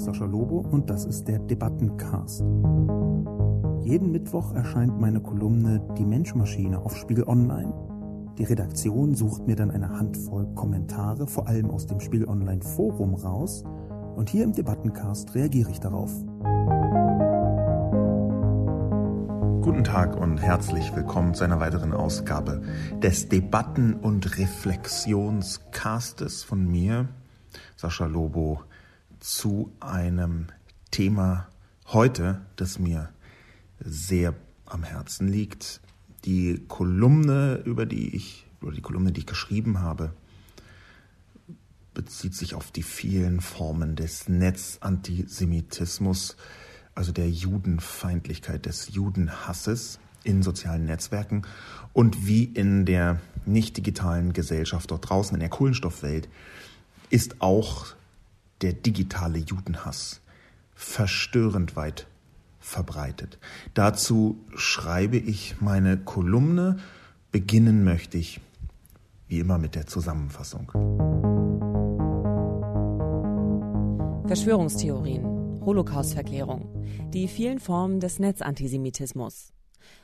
ist Sascha Lobo und das ist der Debattencast. Jeden Mittwoch erscheint meine Kolumne Die Menschmaschine auf Spiegel Online. Die Redaktion sucht mir dann eine Handvoll Kommentare, vor allem aus dem Spiegel Online Forum raus, und hier im Debattencast reagiere ich darauf. Guten Tag und herzlich willkommen zu einer weiteren Ausgabe des Debatten- und Reflexionscastes von mir, Sascha Lobo, zu einem Thema heute, das mir sehr am Herzen liegt. Die Kolumne, über die ich, oder die Kolumne, die ich geschrieben habe, bezieht sich auf die vielen Formen des Netzantisemitismus, also der Judenfeindlichkeit, des Judenhasses in sozialen Netzwerken und wie in der nicht digitalen Gesellschaft dort draußen, in der Kohlenstoffwelt, ist auch der digitale Judenhass verstörend weit verbreitet. Dazu schreibe ich meine Kolumne. Beginnen möchte ich wie immer mit der Zusammenfassung. Verschwörungstheorien, Holocaustverklärung, die vielen Formen des Netzantisemitismus.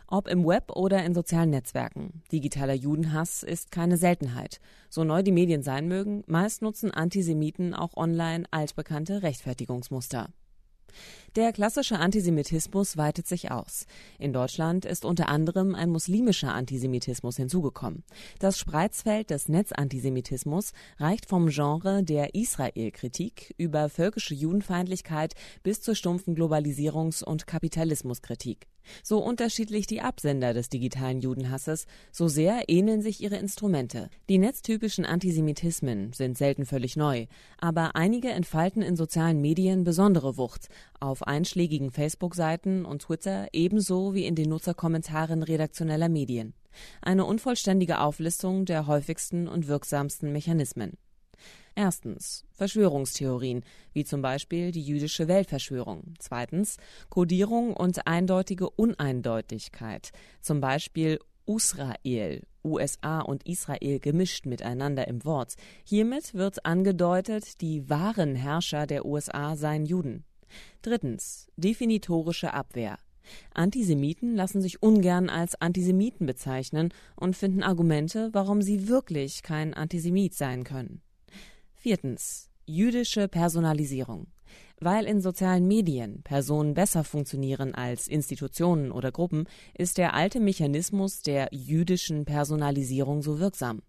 Ob im Web oder in sozialen Netzwerken. Digitaler Judenhass ist keine Seltenheit. So neu die Medien sein mögen, meist nutzen Antisemiten auch online altbekannte Rechtfertigungsmuster. Der klassische Antisemitismus weitet sich aus. In Deutschland ist unter anderem ein muslimischer Antisemitismus hinzugekommen. Das Spreizfeld des Netzantisemitismus reicht vom Genre der Israel-Kritik über völkische Judenfeindlichkeit bis zur stumpfen Globalisierungs- und Kapitalismuskritik. So unterschiedlich die Absender des digitalen Judenhasses, so sehr ähneln sich ihre Instrumente. Die netztypischen Antisemitismen sind selten völlig neu, aber einige entfalten in sozialen Medien besondere Wucht, auf einschlägigen Facebook-Seiten und Twitter ebenso wie in den Nutzerkommentaren redaktioneller Medien. Eine unvollständige Auflistung der häufigsten und wirksamsten Mechanismen. Erstens Verschwörungstheorien, wie zum Beispiel die jüdische Weltverschwörung. Zweitens Kodierung und eindeutige Uneindeutigkeit, zum Beispiel Usrael, USA und Israel gemischt miteinander im Wort. Hiermit wird angedeutet, die wahren Herrscher der USA seien Juden. Drittens definitorische Abwehr. Antisemiten lassen sich ungern als Antisemiten bezeichnen und finden Argumente, warum sie wirklich kein Antisemit sein können. Viertens. Jüdische Personalisierung. Weil in sozialen Medien Personen besser funktionieren als Institutionen oder Gruppen, ist der alte Mechanismus der jüdischen Personalisierung so wirksam.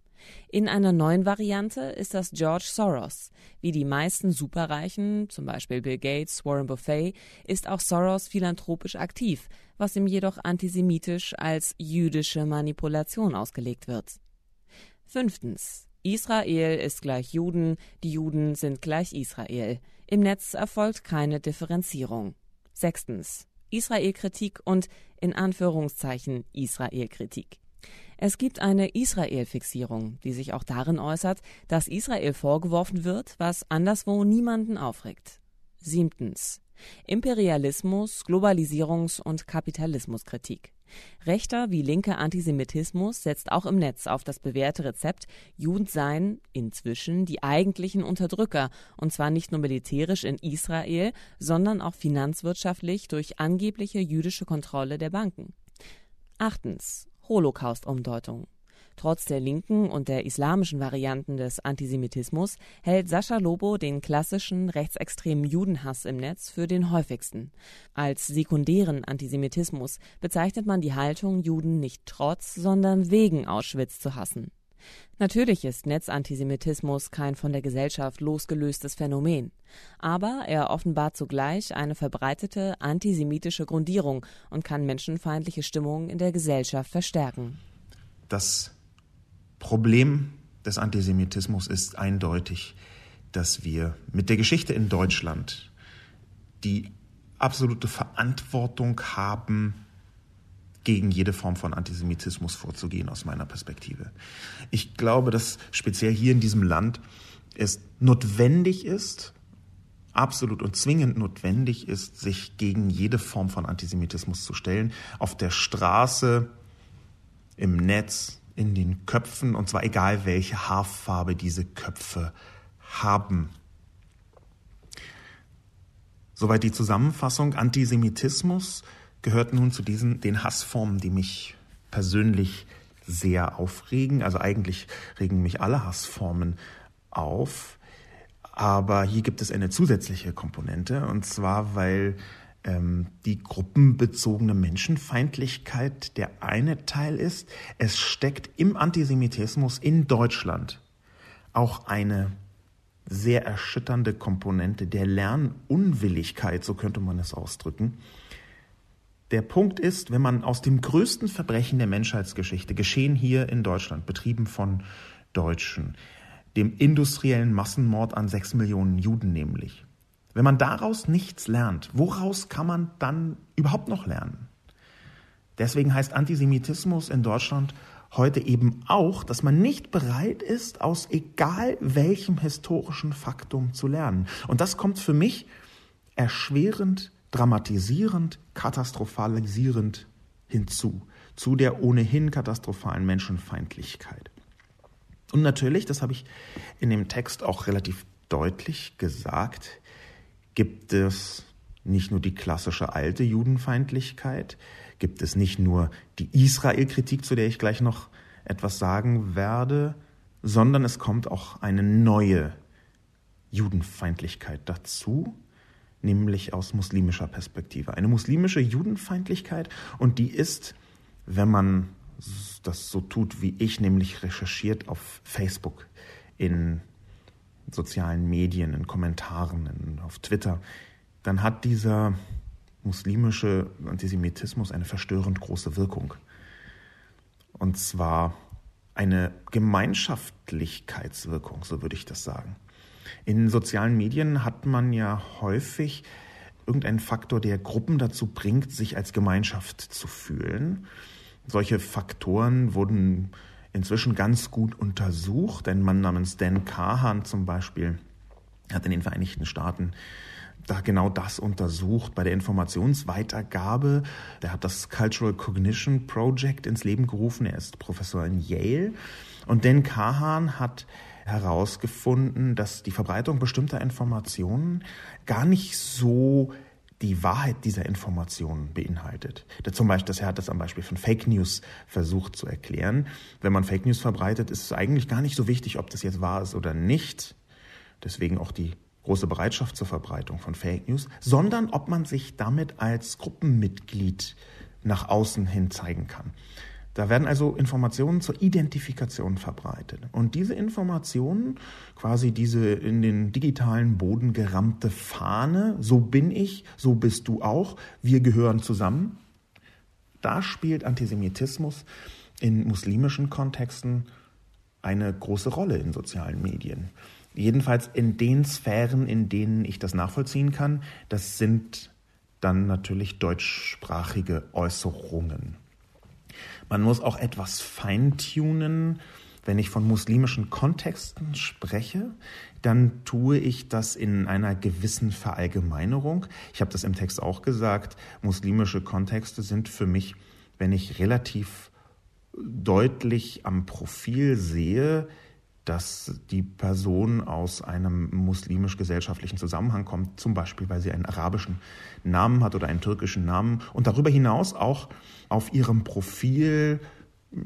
In einer neuen Variante ist das George Soros. Wie die meisten Superreichen, zum Beispiel Bill Gates, Warren Buffet, ist auch Soros philanthropisch aktiv, was ihm jedoch antisemitisch als jüdische Manipulation ausgelegt wird. Fünftens. Israel ist gleich Juden, die Juden sind gleich Israel. Im Netz erfolgt keine Differenzierung. Sechstens. Israelkritik und in Anführungszeichen Israelkritik. Es gibt eine Israel-Fixierung, die sich auch darin äußert, dass Israel vorgeworfen wird, was anderswo niemanden aufregt. Siebtens. Imperialismus, Globalisierungs- und Kapitalismuskritik. Rechter wie linker Antisemitismus setzt auch im Netz auf das bewährte Rezept, Juden seien inzwischen die eigentlichen Unterdrücker, und zwar nicht nur militärisch in Israel, sondern auch finanzwirtschaftlich durch angebliche jüdische Kontrolle der Banken. Achtens. Holocaust-Umdeutung. Trotz der linken und der islamischen Varianten des Antisemitismus hält Sascha Lobo den klassischen rechtsextremen Judenhass im Netz für den häufigsten. Als sekundären Antisemitismus bezeichnet man die Haltung, Juden nicht trotz, sondern wegen Auschwitz zu hassen. Natürlich ist Netzantisemitismus kein von der Gesellschaft losgelöstes Phänomen, aber er offenbart zugleich eine verbreitete antisemitische Grundierung und kann menschenfeindliche Stimmungen in der Gesellschaft verstärken. Das Problem des Antisemitismus ist eindeutig, dass wir mit der Geschichte in Deutschland die absolute Verantwortung haben, gegen jede Form von Antisemitismus vorzugehen, aus meiner Perspektive. Ich glaube, dass speziell hier in diesem Land es notwendig ist, absolut und zwingend notwendig ist, sich gegen jede Form von Antisemitismus zu stellen. Auf der Straße, im Netz, in den Köpfen, und zwar egal welche Haarfarbe diese Köpfe haben. Soweit die Zusammenfassung. Antisemitismus gehört nun zu diesen, den Hassformen, die mich persönlich sehr aufregen. Also eigentlich regen mich alle Hassformen auf. Aber hier gibt es eine zusätzliche Komponente, und zwar, weil ähm, die gruppenbezogene Menschenfeindlichkeit der eine Teil ist. Es steckt im Antisemitismus in Deutschland auch eine sehr erschütternde Komponente der Lernunwilligkeit, so könnte man es ausdrücken. Der Punkt ist, wenn man aus dem größten Verbrechen der Menschheitsgeschichte, geschehen hier in Deutschland, betrieben von Deutschen, dem industriellen Massenmord an sechs Millionen Juden nämlich, wenn man daraus nichts lernt, woraus kann man dann überhaupt noch lernen? Deswegen heißt Antisemitismus in Deutschland heute eben auch, dass man nicht bereit ist, aus egal welchem historischen Faktum zu lernen. Und das kommt für mich erschwerend, dramatisierend, katastrophalisierend hinzu, zu der ohnehin katastrophalen Menschenfeindlichkeit. Und natürlich, das habe ich in dem Text auch relativ deutlich gesagt, gibt es nicht nur die klassische alte Judenfeindlichkeit, gibt es nicht nur die Israel-Kritik, zu der ich gleich noch etwas sagen werde, sondern es kommt auch eine neue Judenfeindlichkeit dazu, nämlich aus muslimischer Perspektive. Eine muslimische Judenfeindlichkeit und die ist, wenn man das so tut wie ich, nämlich recherchiert auf Facebook, in sozialen Medien, in Kommentaren, in, auf Twitter, dann hat dieser muslimische Antisemitismus eine verstörend große Wirkung. Und zwar eine Gemeinschaftlichkeitswirkung, so würde ich das sagen. In sozialen Medien hat man ja häufig irgendeinen Faktor, der Gruppen dazu bringt, sich als Gemeinschaft zu fühlen. Solche Faktoren wurden inzwischen ganz gut untersucht. Ein Mann namens Dan Kahan zum Beispiel hat in den Vereinigten Staaten da genau das untersucht bei der Informationsweitergabe. Der hat das Cultural Cognition Project ins Leben gerufen. Er ist Professor in Yale. Und Dan Kahan hat herausgefunden, dass die Verbreitung bestimmter Informationen gar nicht so die Wahrheit dieser Informationen beinhaltet. Zum Beispiel, das er hat das am Beispiel von Fake News versucht zu erklären. Wenn man Fake News verbreitet, ist es eigentlich gar nicht so wichtig, ob das jetzt wahr ist oder nicht. Deswegen auch die große Bereitschaft zur Verbreitung von Fake News, sondern ob man sich damit als Gruppenmitglied nach außen hin zeigen kann. Da werden also Informationen zur Identifikation verbreitet. Und diese Informationen, quasi diese in den digitalen Boden gerammte Fahne, so bin ich, so bist du auch, wir gehören zusammen, da spielt Antisemitismus in muslimischen Kontexten eine große Rolle in sozialen Medien. Jedenfalls in den Sphären, in denen ich das nachvollziehen kann, das sind dann natürlich deutschsprachige Äußerungen. Man muss auch etwas feintunen. Wenn ich von muslimischen Kontexten spreche, dann tue ich das in einer gewissen Verallgemeinerung. Ich habe das im Text auch gesagt. Muslimische Kontexte sind für mich, wenn ich relativ deutlich am Profil sehe, dass die Person aus einem muslimisch-gesellschaftlichen Zusammenhang kommt, zum Beispiel weil sie einen arabischen Namen hat oder einen türkischen Namen und darüber hinaus auch auf ihrem Profil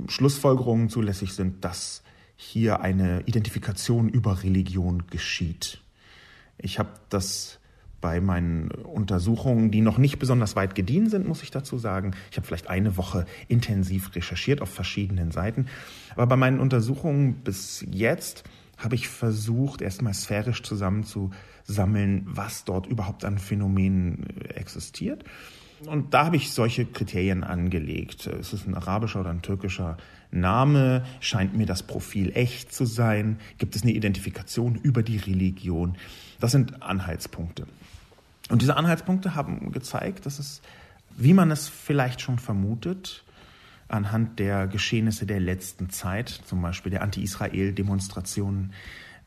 Schlussfolgerungen zulässig sind, dass hier eine Identifikation über Religion geschieht. Ich habe das bei meinen Untersuchungen, die noch nicht besonders weit gediehen sind, muss ich dazu sagen. Ich habe vielleicht eine Woche intensiv recherchiert auf verschiedenen Seiten. Aber bei meinen Untersuchungen bis jetzt habe ich versucht, erstmal sphärisch zusammenzusammeln, was dort überhaupt an Phänomenen existiert. Und da habe ich solche Kriterien angelegt. Ist es ein arabischer oder ein türkischer Name? Scheint mir das Profil echt zu sein? Gibt es eine Identifikation über die Religion? Das sind Anhaltspunkte. Und diese Anhaltspunkte haben gezeigt, dass es, wie man es vielleicht schon vermutet, anhand der Geschehnisse der letzten Zeit, zum Beispiel der Anti-Israel-Demonstrationen,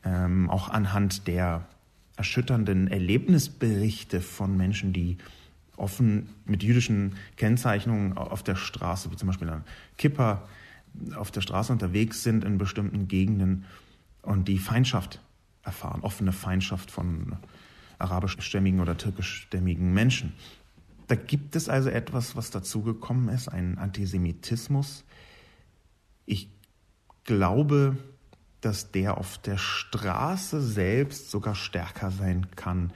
ähm, auch anhand der erschütternden Erlebnisberichte von Menschen, die offen mit jüdischen Kennzeichnungen auf der Straße, wie zum Beispiel ein Kipper, auf der Straße unterwegs sind in bestimmten Gegenden und die Feindschaft erfahren, offene Feindschaft von arabischstämmigen oder türkischstämmigen Menschen. Da gibt es also etwas, was dazugekommen ist, einen Antisemitismus. Ich glaube, dass der auf der Straße selbst sogar stärker sein kann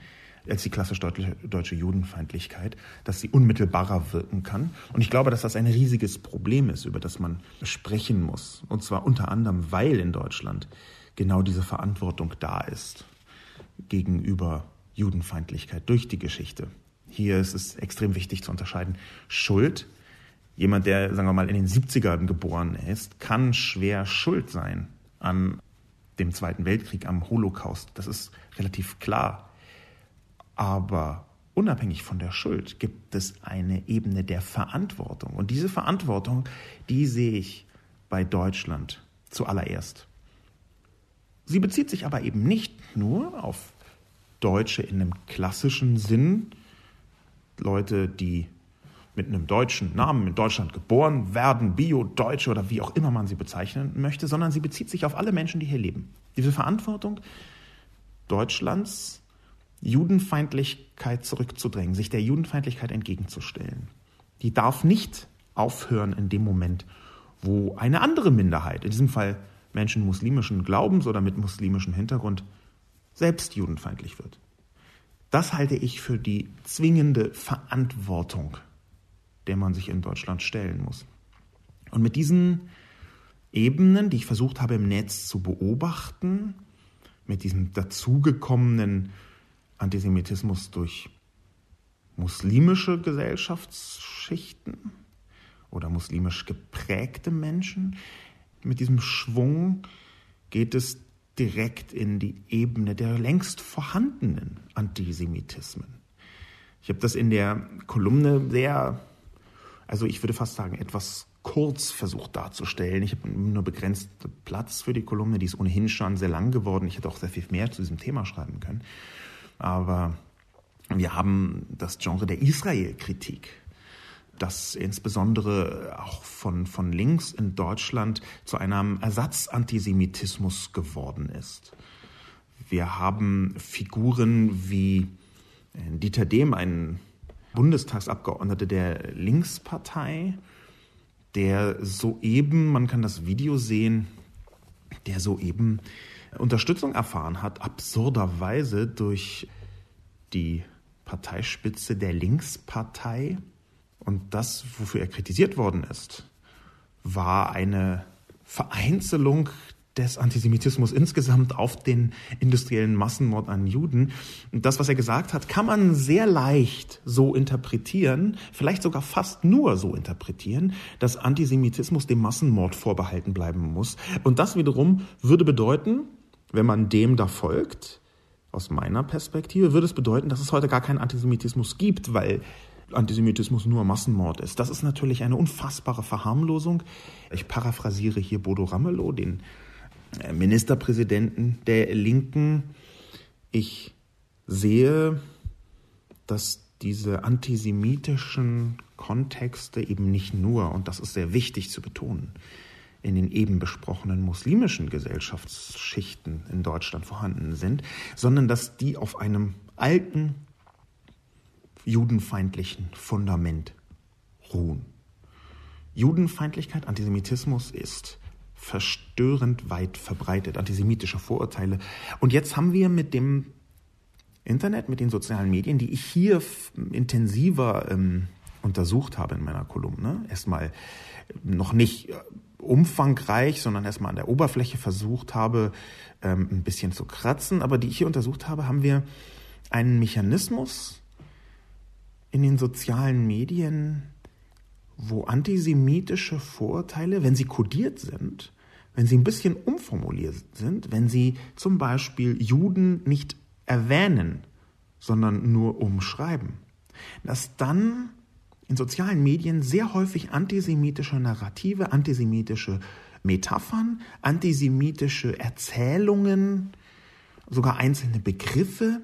als die klassisch deutsche Judenfeindlichkeit, dass sie unmittelbarer wirken kann. Und ich glaube, dass das ein riesiges Problem ist, über das man sprechen muss. Und zwar unter anderem, weil in Deutschland genau diese Verantwortung da ist gegenüber Judenfeindlichkeit durch die Geschichte. Hier ist es extrem wichtig zu unterscheiden. Schuld, jemand, der, sagen wir mal, in den 70ern geboren ist, kann schwer schuld sein an dem Zweiten Weltkrieg, am Holocaust. Das ist relativ klar. Aber unabhängig von der Schuld gibt es eine Ebene der Verantwortung. Und diese Verantwortung, die sehe ich bei Deutschland zuallererst. Sie bezieht sich aber eben nicht nur auf Deutsche in einem klassischen Sinn, Leute, die mit einem deutschen Namen in Deutschland geboren werden, Bio-Deutsche oder wie auch immer man sie bezeichnen möchte, sondern sie bezieht sich auf alle Menschen, die hier leben. Diese Verantwortung Deutschlands, Judenfeindlichkeit zurückzudrängen, sich der Judenfeindlichkeit entgegenzustellen, die darf nicht aufhören in dem Moment, wo eine andere Minderheit, in diesem Fall Menschen muslimischen Glaubens oder mit muslimischem Hintergrund, selbst judenfeindlich wird. Das halte ich für die zwingende Verantwortung, der man sich in Deutschland stellen muss. Und mit diesen Ebenen, die ich versucht habe im Netz zu beobachten, mit diesem dazugekommenen Antisemitismus durch muslimische Gesellschaftsschichten oder muslimisch geprägte Menschen, mit diesem Schwung geht es direkt in die Ebene der längst vorhandenen Antisemitismen. Ich habe das in der Kolumne sehr, also ich würde fast sagen, etwas kurz versucht darzustellen. Ich habe nur begrenzt Platz für die Kolumne, die ist ohnehin schon sehr lang geworden. Ich hätte auch sehr viel mehr zu diesem Thema schreiben können. Aber wir haben das Genre der Israel-Kritik das insbesondere auch von, von links in Deutschland zu einem Ersatzantisemitismus geworden ist. Wir haben Figuren wie äh, Dieter Dehm, ein Bundestagsabgeordneter der Linkspartei, der soeben, man kann das Video sehen, der soeben Unterstützung erfahren hat, absurderweise durch die Parteispitze der Linkspartei, und das, wofür er kritisiert worden ist, war eine Vereinzelung des Antisemitismus insgesamt auf den industriellen Massenmord an Juden. Und das, was er gesagt hat, kann man sehr leicht so interpretieren, vielleicht sogar fast nur so interpretieren, dass Antisemitismus dem Massenmord vorbehalten bleiben muss. Und das wiederum würde bedeuten, wenn man dem da folgt, aus meiner Perspektive, würde es bedeuten, dass es heute gar keinen Antisemitismus gibt, weil Antisemitismus nur Massenmord ist. Das ist natürlich eine unfassbare Verharmlosung. Ich paraphrasiere hier Bodo Ramelow, den äh, Ministerpräsidenten der Linken. Ich sehe, dass diese antisemitischen Kontexte eben nicht nur, und das ist sehr wichtig zu betonen, in den eben besprochenen muslimischen Gesellschaftsschichten in Deutschland vorhanden sind, sondern dass die auf einem alten judenfeindlichen Fundament ruhen. Judenfeindlichkeit, Antisemitismus ist verstörend weit verbreitet, antisemitische Vorurteile. Und jetzt haben wir mit dem Internet, mit den sozialen Medien, die ich hier intensiver ähm, untersucht habe in meiner Kolumne, erstmal noch nicht äh, umfangreich, sondern erstmal an der Oberfläche versucht habe, ähm, ein bisschen zu kratzen, aber die ich hier untersucht habe, haben wir einen Mechanismus in den sozialen Medien, wo antisemitische Vorurteile, wenn sie kodiert sind, wenn sie ein bisschen umformuliert sind, wenn sie zum Beispiel Juden nicht erwähnen, sondern nur umschreiben, dass dann in sozialen Medien sehr häufig antisemitische Narrative, antisemitische Metaphern, antisemitische Erzählungen, sogar einzelne Begriffe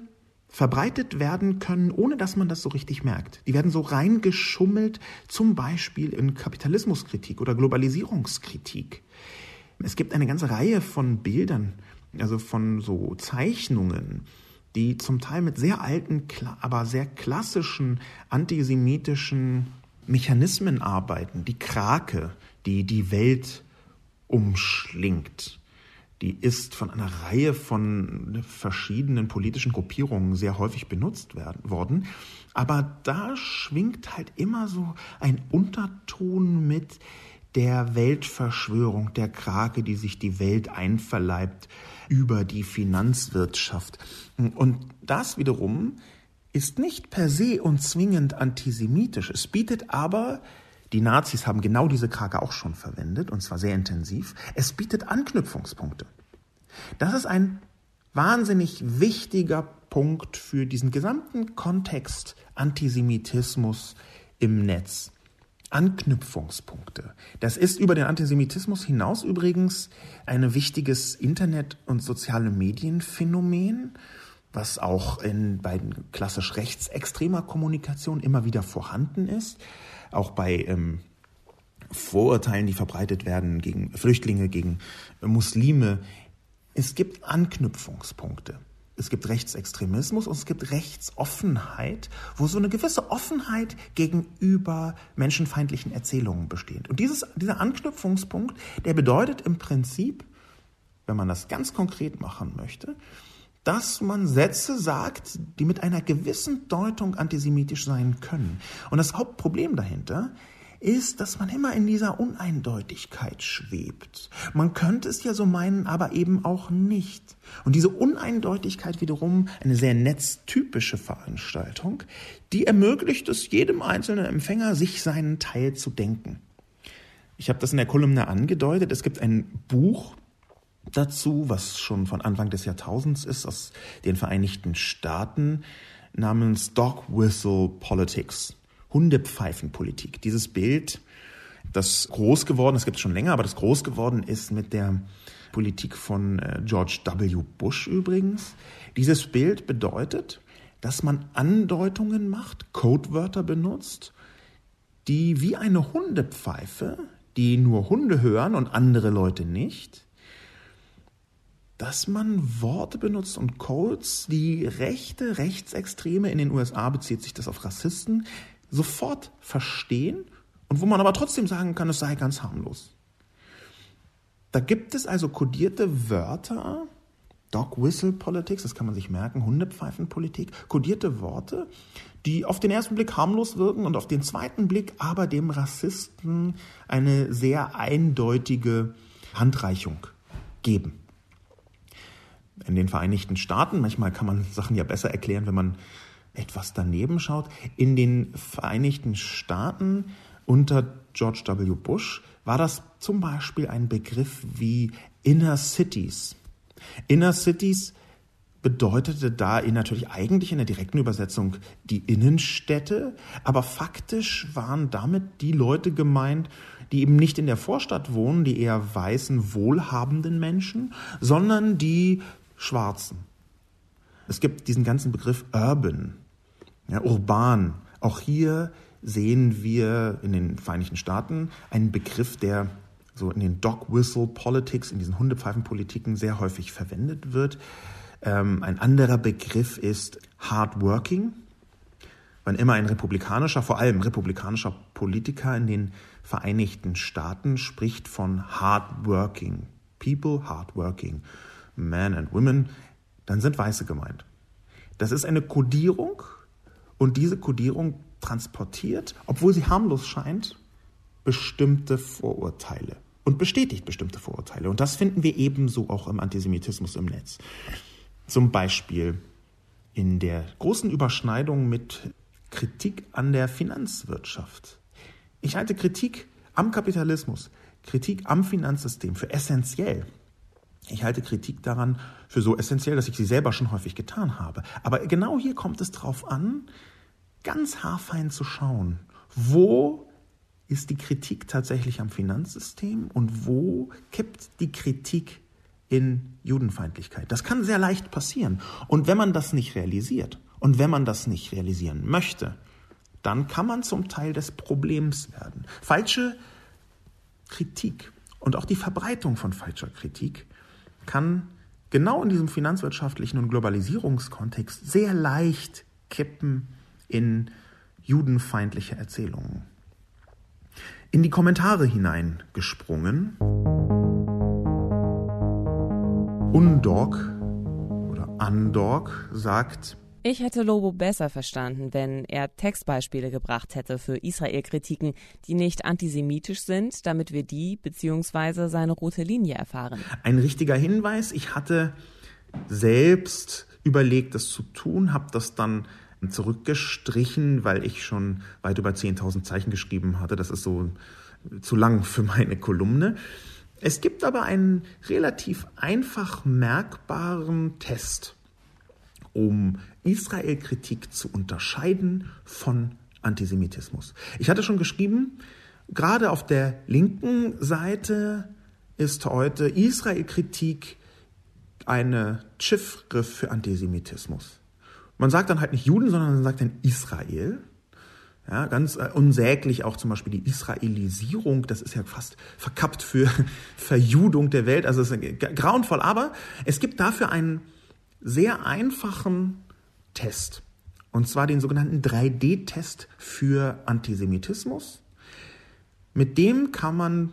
verbreitet werden können, ohne dass man das so richtig merkt. Die werden so reingeschummelt, zum Beispiel in Kapitalismuskritik oder Globalisierungskritik. Es gibt eine ganze Reihe von Bildern, also von so Zeichnungen, die zum Teil mit sehr alten, aber sehr klassischen antisemitischen Mechanismen arbeiten. Die Krake, die die Welt umschlingt. Die ist von einer Reihe von verschiedenen politischen Gruppierungen sehr häufig benutzt werden, worden. Aber da schwingt halt immer so ein Unterton mit der Weltverschwörung, der Krake, die sich die Welt einverleibt über die Finanzwirtschaft. Und das wiederum ist nicht per se und zwingend antisemitisch. Es bietet aber die Nazis haben genau diese Krake auch schon verwendet, und zwar sehr intensiv. Es bietet Anknüpfungspunkte. Das ist ein wahnsinnig wichtiger Punkt für diesen gesamten Kontext Antisemitismus im Netz. Anknüpfungspunkte. Das ist über den Antisemitismus hinaus übrigens ein wichtiges Internet- und soziale Medienphänomen, was auch in, bei klassisch rechtsextremer Kommunikation immer wieder vorhanden ist auch bei ähm, Vorurteilen, die verbreitet werden gegen Flüchtlinge, gegen Muslime. Es gibt Anknüpfungspunkte. Es gibt Rechtsextremismus und es gibt Rechtsoffenheit, wo so eine gewisse Offenheit gegenüber menschenfeindlichen Erzählungen besteht. Und dieses, dieser Anknüpfungspunkt, der bedeutet im Prinzip, wenn man das ganz konkret machen möchte, dass man Sätze sagt, die mit einer gewissen Deutung antisemitisch sein können. Und das Hauptproblem dahinter ist, dass man immer in dieser Uneindeutigkeit schwebt. Man könnte es ja so meinen, aber eben auch nicht. Und diese Uneindeutigkeit wiederum, eine sehr netztypische Veranstaltung, die ermöglicht es jedem einzelnen Empfänger, sich seinen Teil zu denken. Ich habe das in der Kolumne angedeutet. Es gibt ein Buch, dazu, was schon von Anfang des Jahrtausends ist, aus den Vereinigten Staaten, namens Dog Whistle Politics, Hundepfeifenpolitik. Dieses Bild, das groß geworden, es gibt es schon länger, aber das groß geworden ist mit der Politik von äh, George W. Bush übrigens. Dieses Bild bedeutet, dass man Andeutungen macht, Codewörter benutzt, die wie eine Hundepfeife, die nur Hunde hören und andere Leute nicht, dass man Worte benutzt und Codes, die rechte, rechtsextreme, in den USA bezieht sich das auf Rassisten, sofort verstehen und wo man aber trotzdem sagen kann, es sei ganz harmlos. Da gibt es also kodierte Wörter, Dog Whistle Politics, das kann man sich merken, Hundepfeifenpolitik, kodierte Worte, die auf den ersten Blick harmlos wirken und auf den zweiten Blick aber dem Rassisten eine sehr eindeutige Handreichung geben in den Vereinigten Staaten, manchmal kann man Sachen ja besser erklären, wenn man etwas daneben schaut, in den Vereinigten Staaten unter George W. Bush war das zum Beispiel ein Begriff wie Inner Cities. Inner Cities bedeutete da natürlich eigentlich in der direkten Übersetzung die Innenstädte, aber faktisch waren damit die Leute gemeint, die eben nicht in der Vorstadt wohnen, die eher weißen, wohlhabenden Menschen, sondern die Schwarzen. Es gibt diesen ganzen Begriff urban, ja, urban. Auch hier sehen wir in den Vereinigten Staaten einen Begriff, der so in den Dog Whistle Politics, in diesen Hundepfeifenpolitiken sehr häufig verwendet wird. Ähm, ein anderer Begriff ist Hardworking. Wann immer ein republikanischer, vor allem republikanischer Politiker in den Vereinigten Staaten spricht von Hardworking People, Hardworking Men and Women, dann sind Weiße gemeint. Das ist eine Kodierung und diese Kodierung transportiert, obwohl sie harmlos scheint, bestimmte Vorurteile und bestätigt bestimmte Vorurteile. Und das finden wir ebenso auch im Antisemitismus im Netz. Zum Beispiel in der großen Überschneidung mit Kritik an der Finanzwirtschaft. Ich halte Kritik am Kapitalismus, Kritik am Finanzsystem für essentiell. Ich halte Kritik daran für so essentiell, dass ich sie selber schon häufig getan habe. Aber genau hier kommt es darauf an, ganz haarfein zu schauen, wo ist die Kritik tatsächlich am Finanzsystem und wo kippt die Kritik in Judenfeindlichkeit. Das kann sehr leicht passieren. Und wenn man das nicht realisiert und wenn man das nicht realisieren möchte, dann kann man zum Teil des Problems werden. Falsche Kritik und auch die Verbreitung von falscher Kritik kann genau in diesem finanzwirtschaftlichen und Globalisierungskontext sehr leicht kippen in judenfeindliche Erzählungen. In die Kommentare hineingesprungen. Undork oder Andork sagt, ich hätte Lobo besser verstanden, wenn er Textbeispiele gebracht hätte für Israel-Kritiken, die nicht antisemitisch sind, damit wir die bzw. seine rote Linie erfahren. Ein richtiger Hinweis. Ich hatte selbst überlegt, das zu tun, habe das dann zurückgestrichen, weil ich schon weit über 10.000 Zeichen geschrieben hatte. Das ist so zu lang für meine Kolumne. Es gibt aber einen relativ einfach merkbaren Test, um Israel-Kritik zu unterscheiden von Antisemitismus. Ich hatte schon geschrieben, gerade auf der linken Seite ist heute Israel-Kritik eine Chiffre für Antisemitismus. Man sagt dann halt nicht Juden, sondern man sagt dann Israel. Ja, ganz äh, unsäglich auch zum Beispiel die Israelisierung, das ist ja fast verkappt für Verjudung der Welt, also es ist grauenvoll, aber es gibt dafür einen sehr einfachen Test. Und zwar den sogenannten 3D-Test für Antisemitismus. Mit dem kann man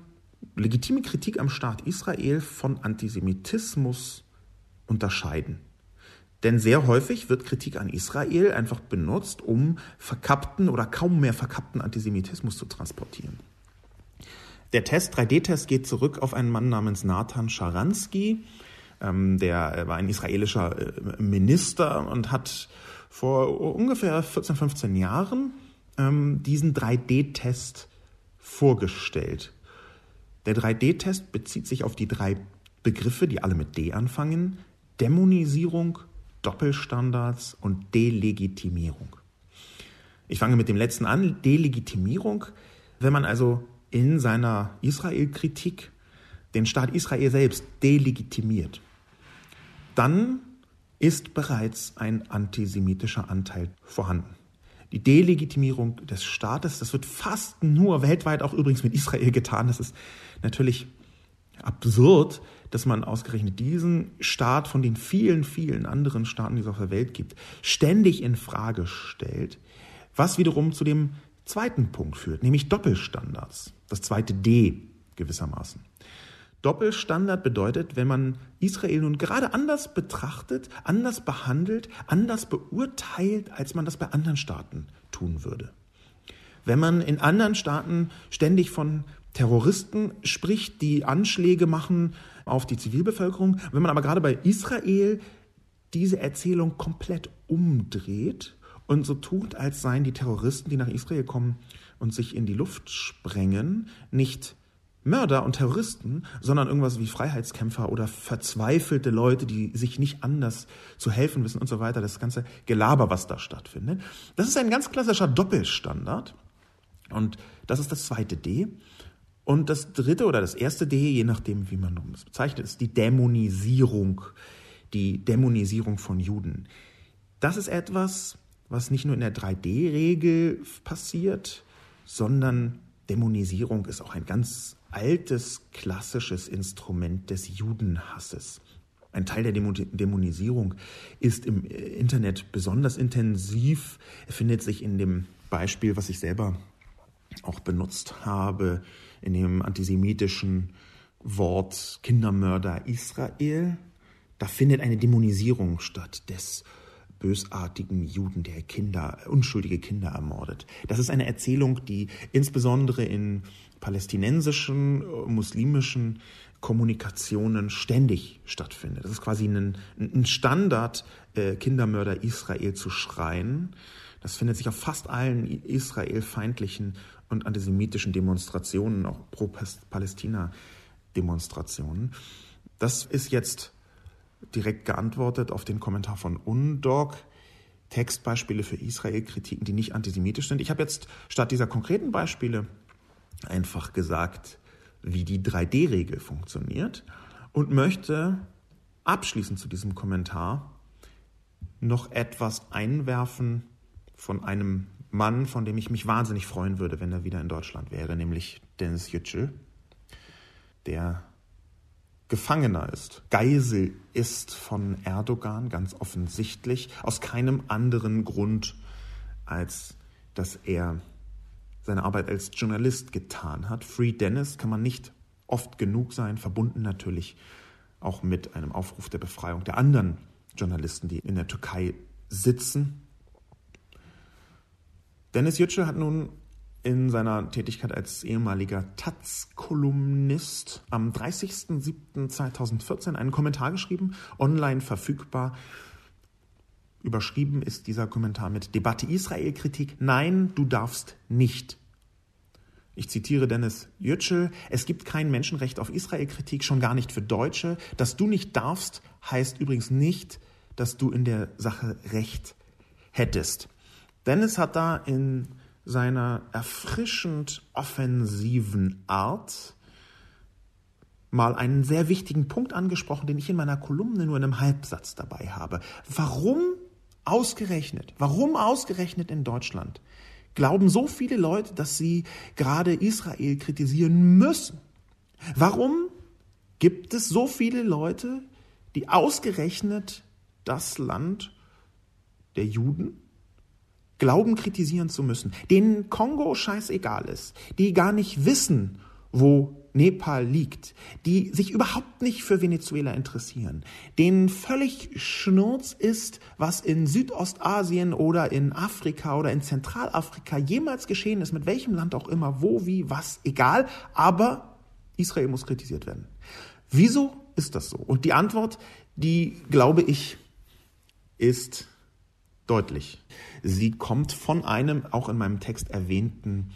legitime Kritik am Staat Israel von Antisemitismus unterscheiden. Denn sehr häufig wird Kritik an Israel einfach benutzt, um verkappten oder kaum mehr verkappten Antisemitismus zu transportieren. Der Test, 3D-Test, geht zurück auf einen Mann namens Nathan Sharansky. Ähm, der war ein israelischer äh, Minister und hat vor ungefähr 14, 15 Jahren ähm, diesen 3D-Test vorgestellt. Der 3D-Test bezieht sich auf die drei Begriffe, die alle mit D anfangen. Dämonisierung, Doppelstandards und Delegitimierung. Ich fange mit dem letzten an, Delegitimierung. Wenn man also in seiner Israel-Kritik den Staat Israel selbst delegitimiert, dann ist bereits ein antisemitischer Anteil vorhanden. Die Delegitimierung des Staates, das wird fast nur weltweit auch übrigens mit Israel getan. Das ist natürlich absurd, dass man ausgerechnet diesen Staat von den vielen, vielen anderen Staaten, die es auf der Welt gibt, ständig in Frage stellt, was wiederum zu dem zweiten Punkt führt, nämlich Doppelstandards. Das zweite D gewissermaßen. Doppelstandard bedeutet, wenn man Israel nun gerade anders betrachtet, anders behandelt, anders beurteilt, als man das bei anderen Staaten tun würde. Wenn man in anderen Staaten ständig von Terroristen spricht, die Anschläge machen auf die Zivilbevölkerung, wenn man aber gerade bei Israel diese Erzählung komplett umdreht und so tut, als seien die Terroristen, die nach Israel kommen und sich in die Luft sprengen, nicht Mörder und Terroristen, sondern irgendwas wie Freiheitskämpfer oder verzweifelte Leute, die sich nicht anders zu helfen wissen und so weiter. Das ganze Gelaber, was da stattfindet. Das ist ein ganz klassischer Doppelstandard. Und das ist das zweite D. Und das dritte oder das erste D, je nachdem, wie man es bezeichnet, ist die Dämonisierung. Die Dämonisierung von Juden. Das ist etwas, was nicht nur in der 3D-Regel passiert, sondern Dämonisierung ist auch ein ganz altes, klassisches Instrument des Judenhasses. Ein Teil der Dämonisierung ist im Internet besonders intensiv. Er findet sich in dem Beispiel, was ich selber auch benutzt habe, in dem antisemitischen Wort Kindermörder Israel. Da findet eine Dämonisierung statt des bösartigen Juden, der Kinder, unschuldige Kinder ermordet. Das ist eine Erzählung, die insbesondere in palästinensischen, muslimischen Kommunikationen ständig stattfindet. Das ist quasi ein, ein Standard, äh, Kindermörder Israel zu schreien. Das findet sich auf fast allen israelfeindlichen und antisemitischen Demonstrationen, auch pro-Palästina-Demonstrationen. Das ist jetzt direkt geantwortet auf den Kommentar von Undog. Textbeispiele für Israel-Kritiken, die nicht antisemitisch sind. Ich habe jetzt statt dieser konkreten Beispiele einfach gesagt, wie die 3D-Regel funktioniert und möchte abschließend zu diesem Kommentar noch etwas einwerfen von einem Mann, von dem ich mich wahnsinnig freuen würde, wenn er wieder in Deutschland wäre, nämlich Dennis Yücel, der Gefangener ist, Geisel ist von Erdogan, ganz offensichtlich, aus keinem anderen Grund, als dass er seine Arbeit als Journalist getan hat. Free Dennis kann man nicht oft genug sein, verbunden natürlich auch mit einem Aufruf der Befreiung der anderen Journalisten, die in der Türkei sitzen. Dennis Yücel hat nun in seiner Tätigkeit als ehemaliger Taz-Kolumnist am 30.07.2014 einen Kommentar geschrieben, online verfügbar. Überschrieben ist dieser Kommentar mit Debatte Israel-Kritik. Nein, du darfst nicht. Ich zitiere Dennis Yücel. Es gibt kein Menschenrecht auf Israel-Kritik, schon gar nicht für Deutsche. Dass du nicht darfst, heißt übrigens nicht, dass du in der Sache Recht hättest. Dennis hat da in seiner erfrischend offensiven Art mal einen sehr wichtigen Punkt angesprochen, den ich in meiner Kolumne nur in einem Halbsatz dabei habe. Warum ausgerechnet, warum ausgerechnet in Deutschland glauben so viele Leute, dass sie gerade Israel kritisieren müssen? Warum gibt es so viele Leute, die ausgerechnet das Land der Juden glauben, kritisieren zu müssen, denen Kongo scheißegal ist, die gar nicht wissen, wo Nepal liegt, die sich überhaupt nicht für Venezuela interessieren, denen völlig Schnurz ist, was in Südostasien oder in Afrika oder in Zentralafrika jemals geschehen ist, mit welchem Land auch immer, wo, wie, was, egal, aber Israel muss kritisiert werden. Wieso ist das so? Und die Antwort, die glaube ich, ist deutlich. Sie kommt von einem auch in meinem Text erwähnten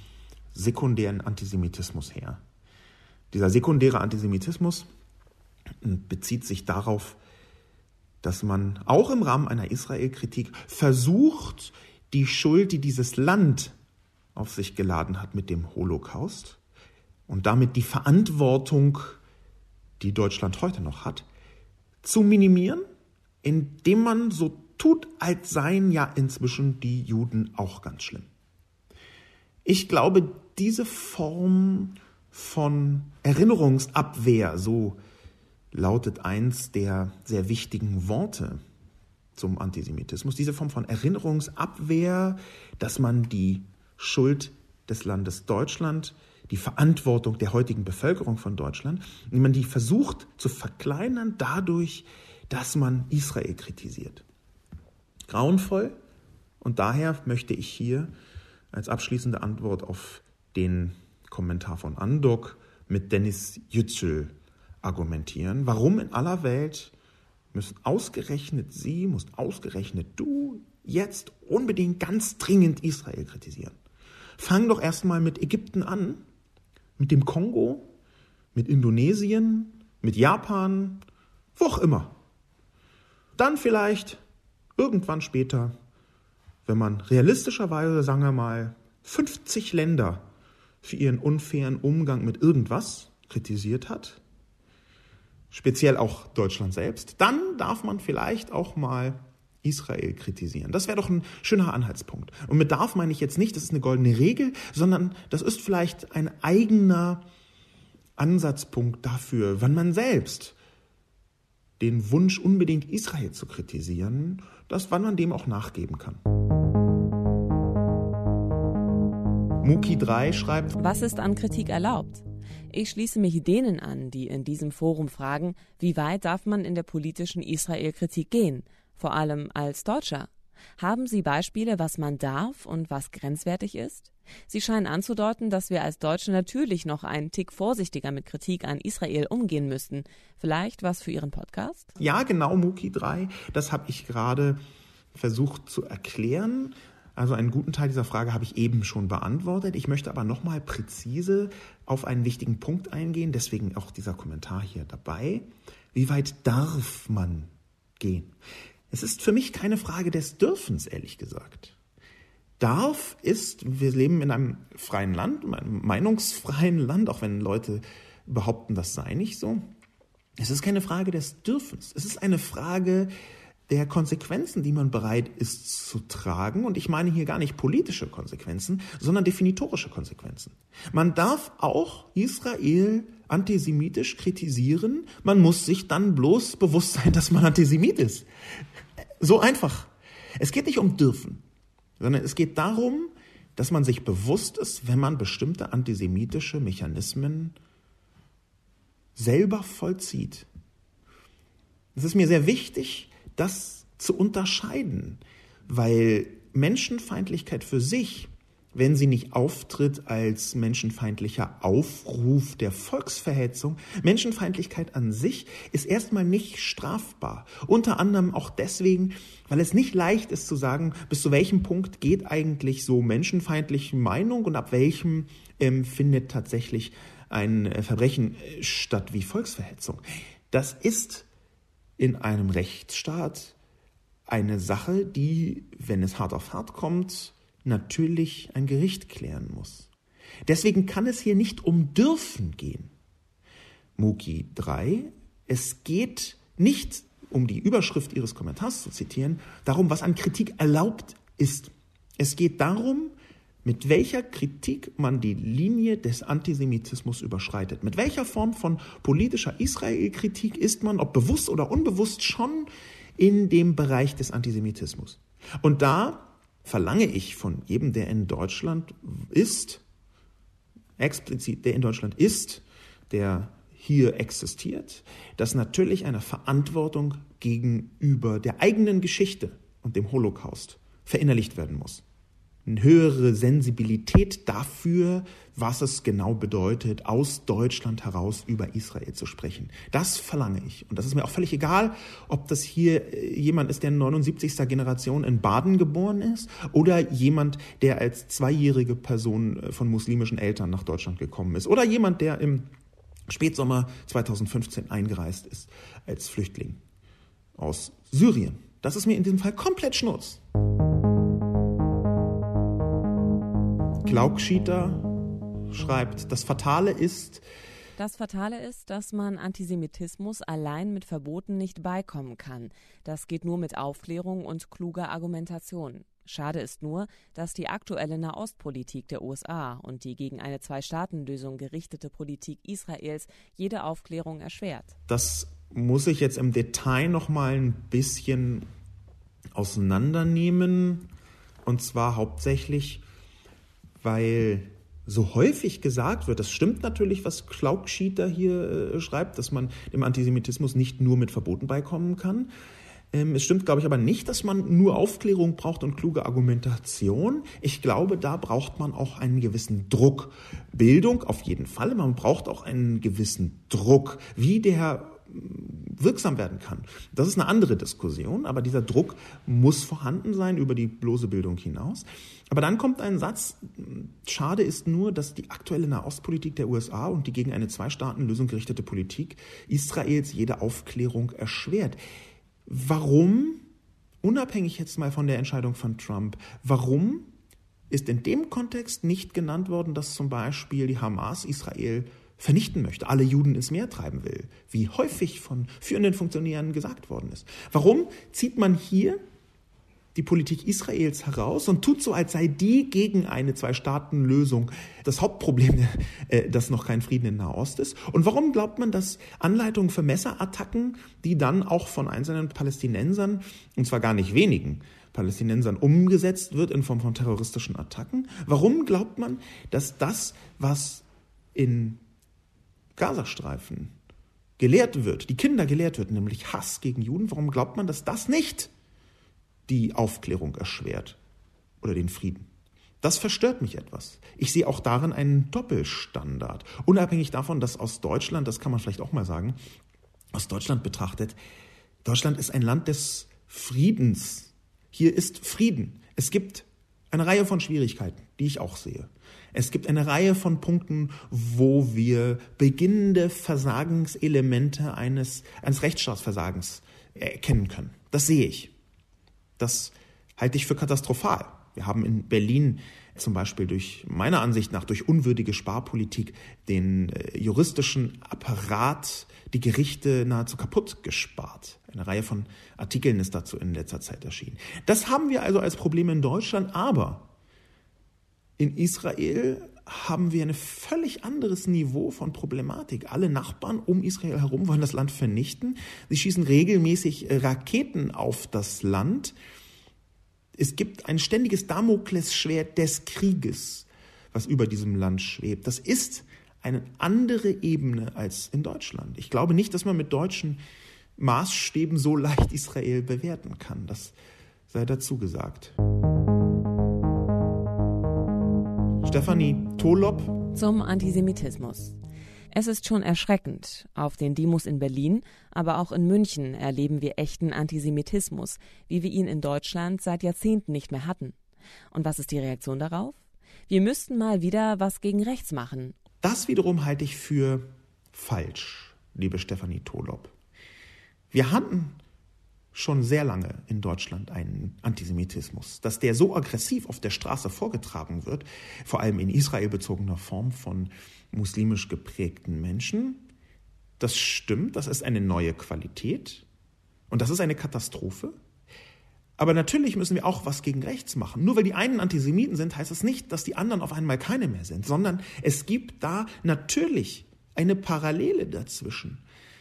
sekundären Antisemitismus her. Dieser sekundäre Antisemitismus bezieht sich darauf, dass man auch im Rahmen einer Israel-Kritik versucht, die Schuld, die dieses Land auf sich geladen hat mit dem Holocaust und damit die Verantwortung, die Deutschland heute noch hat, zu minimieren, indem man so tut, als seien ja inzwischen die Juden auch ganz schlimm. Ich glaube, diese Form von Erinnerungsabwehr, so lautet eins der sehr wichtigen Worte zum Antisemitismus, diese Form von Erinnerungsabwehr, dass man die Schuld des Landes Deutschland, die Verantwortung der heutigen Bevölkerung von Deutschland, wie man die versucht zu verkleinern dadurch, dass man Israel kritisiert grauenvoll. Und daher möchte ich hier als abschließende Antwort auf den Kommentar von Andok mit Dennis Yücel argumentieren. Warum in aller Welt müssen ausgerechnet Sie, musst ausgerechnet du jetzt unbedingt ganz dringend Israel kritisieren? Fang doch erstmal mit Ägypten an, mit dem Kongo, mit Indonesien, mit Japan, wo auch immer. Dann vielleicht irgendwann später, wenn man realistischerweise, sagen wir mal, 50 Länder für ihren unfairen Umgang mit irgendwas kritisiert hat, speziell auch Deutschland selbst, dann darf man vielleicht auch mal Israel kritisieren. Das wäre doch ein schöner Anhaltspunkt. Und mit darf meine ich jetzt nicht, das ist eine goldene Regel, sondern das ist vielleicht ein eigener Ansatzpunkt dafür, wann man selbst den Wunsch, unbedingt Israel zu kritisieren, dass wann man dem auch nachgeben kann. Muki 3 schreibt, was ist an Kritik erlaubt? Ich schließe mich denen an, die in diesem Forum fragen, wie weit darf man in der politischen Israel-Kritik gehen, vor allem als Deutscher? Haben Sie Beispiele, was man darf und was grenzwertig ist? Sie scheinen anzudeuten, dass wir als Deutsche natürlich noch einen Tick vorsichtiger mit Kritik an Israel umgehen müssten. Vielleicht was für Ihren Podcast? Ja, genau, Muki 3. Das habe ich gerade versucht zu erklären. Also einen guten Teil dieser Frage habe ich eben schon beantwortet. Ich möchte aber nochmal präzise auf einen wichtigen Punkt eingehen, deswegen auch dieser Kommentar hier dabei. Wie weit darf man gehen? Es ist für mich keine Frage des Dürfens, ehrlich gesagt. Darf ist, wir leben in einem freien Land, einem meinungsfreien Land, auch wenn Leute behaupten, das sei nicht so. Es ist keine Frage des Dürfens. Es ist eine Frage der Konsequenzen, die man bereit ist zu tragen. Und ich meine hier gar nicht politische Konsequenzen, sondern definitorische Konsequenzen. Man darf auch Israel antisemitisch kritisieren. Man muss sich dann bloß bewusst sein, dass man Antisemit ist. So einfach. Es geht nicht um dürfen, sondern es geht darum, dass man sich bewusst ist, wenn man bestimmte antisemitische Mechanismen selber vollzieht. Es ist mir sehr wichtig, das zu unterscheiden, weil Menschenfeindlichkeit für sich, wenn sie nicht auftritt als menschenfeindlicher Aufruf der Volksverhetzung, Menschenfeindlichkeit an sich ist erstmal nicht strafbar. Unter anderem auch deswegen, weil es nicht leicht ist zu sagen, bis zu welchem Punkt geht eigentlich so menschenfeindliche Meinung und ab welchem ähm, findet tatsächlich ein äh, Verbrechen äh, statt wie Volksverhetzung. Das ist in einem Rechtsstaat eine Sache, die, wenn es hart auf hart kommt, natürlich ein Gericht klären muss. Deswegen kann es hier nicht um dürfen gehen. Muki 3, es geht nicht, um die Überschrift Ihres Kommentars zu zitieren, darum, was an Kritik erlaubt ist. Es geht darum, mit welcher Kritik man die Linie des Antisemitismus überschreitet. Mit welcher Form von politischer Israel-Kritik ist man, ob bewusst oder unbewusst, schon in dem Bereich des Antisemitismus. Und da verlange ich von jedem, der in Deutschland ist, explizit der in Deutschland ist, der hier existiert, dass natürlich eine Verantwortung gegenüber der eigenen Geschichte und dem Holocaust verinnerlicht werden muss eine höhere Sensibilität dafür, was es genau bedeutet, aus Deutschland heraus über Israel zu sprechen. Das verlange ich. Und das ist mir auch völlig egal, ob das hier äh, jemand ist, der in 79. Generation in Baden geboren ist oder jemand, der als zweijährige Person äh, von muslimischen Eltern nach Deutschland gekommen ist oder jemand, der im Spätsommer 2015 eingereist ist als Flüchtling aus Syrien. Das ist mir in diesem Fall komplett Schnurz. Glaubschieter schreibt, das Fatale ist, das Fatale ist, dass man Antisemitismus allein mit Verboten nicht beikommen kann. Das geht nur mit Aufklärung und kluger Argumentation. Schade ist nur, dass die aktuelle Nahostpolitik der USA und die gegen eine Zwei-Staaten-Lösung gerichtete Politik Israels jede Aufklärung erschwert. Das muss ich jetzt im Detail noch mal ein bisschen auseinandernehmen und zwar hauptsächlich weil so häufig gesagt wird, das stimmt natürlich, was Klaugschieter hier äh, schreibt, dass man dem Antisemitismus nicht nur mit Verboten beikommen kann. Ähm, es stimmt, glaube ich, aber nicht, dass man nur Aufklärung braucht und kluge Argumentation. Ich glaube, da braucht man auch einen gewissen Druck. Bildung auf jeden Fall. Man braucht auch einen gewissen Druck, wie der wirksam werden kann. Das ist eine andere Diskussion, aber dieser Druck muss vorhanden sein über die bloße Bildung hinaus. Aber dann kommt ein Satz, schade ist nur, dass die aktuelle Nahostpolitik der USA und die gegen eine Zwei-Staaten-Lösung gerichtete Politik Israels jede Aufklärung erschwert. Warum, unabhängig jetzt mal von der Entscheidung von Trump, warum ist in dem Kontext nicht genannt worden, dass zum Beispiel die Hamas Israel vernichten möchte, alle Juden ins Meer treiben will, wie häufig von führenden Funktionären gesagt worden ist. Warum zieht man hier die Politik Israels heraus und tut so, als sei die gegen eine Zwei-Staaten-Lösung das Hauptproblem, äh, dass noch kein Frieden in Nahost ist? Und warum glaubt man, dass Anleitungen für Messerattacken, die dann auch von einzelnen Palästinensern, und zwar gar nicht wenigen, Palästinensern umgesetzt wird in Form von terroristischen Attacken? Warum glaubt man, dass das, was in Gazastreifen gelehrt wird, die Kinder gelehrt wird, nämlich Hass gegen Juden, warum glaubt man, dass das nicht die Aufklärung erschwert oder den Frieden? Das verstört mich etwas. Ich sehe auch darin einen Doppelstandard. Unabhängig davon, dass aus Deutschland, das kann man vielleicht auch mal sagen, aus Deutschland betrachtet, Deutschland ist ein Land des Friedens. Hier ist Frieden. Es gibt eine Reihe von Schwierigkeiten, die ich auch sehe. Es gibt eine Reihe von Punkten, wo wir beginnende Versagenselemente eines, eines Rechtsstaatsversagens erkennen können. Das sehe ich. Das halte ich für katastrophal. Wir haben in Berlin zum Beispiel durch meiner Ansicht nach durch unwürdige Sparpolitik den äh, juristischen Apparat, die Gerichte nahezu kaputt gespart. Eine Reihe von Artikeln ist dazu in letzter Zeit erschienen. Das haben wir also als Problem in Deutschland, aber in Israel haben wir ein völlig anderes Niveau von Problematik. Alle Nachbarn um Israel herum wollen das Land vernichten. Sie schießen regelmäßig Raketen auf das Land. Es gibt ein ständiges Damoklesschwert des Krieges, was über diesem Land schwebt. Das ist eine andere Ebene als in Deutschland. Ich glaube nicht, dass man mit deutschen Maßstäben so leicht Israel bewerten kann. Das sei dazu gesagt. Stefanie Tolop. Zum Antisemitismus. Es ist schon erschreckend. Auf den Demos in Berlin, aber auch in München erleben wir echten Antisemitismus, wie wir ihn in Deutschland seit Jahrzehnten nicht mehr hatten. Und was ist die Reaktion darauf? Wir müssten mal wieder was gegen rechts machen. Das wiederum halte ich für falsch, liebe Stefanie Tolop. Wir hatten schon sehr lange in Deutschland einen Antisemitismus. Dass der so aggressiv auf der Straße vorgetragen wird, vor allem in Israel bezogener Form von muslimisch geprägten Menschen, das stimmt, das ist eine neue Qualität und das ist eine Katastrophe. Aber natürlich müssen wir auch was gegen rechts machen. Nur weil die einen Antisemiten sind, heißt das nicht, dass die anderen auf einmal keine mehr sind, sondern es gibt da natürlich eine Parallele dazwischen.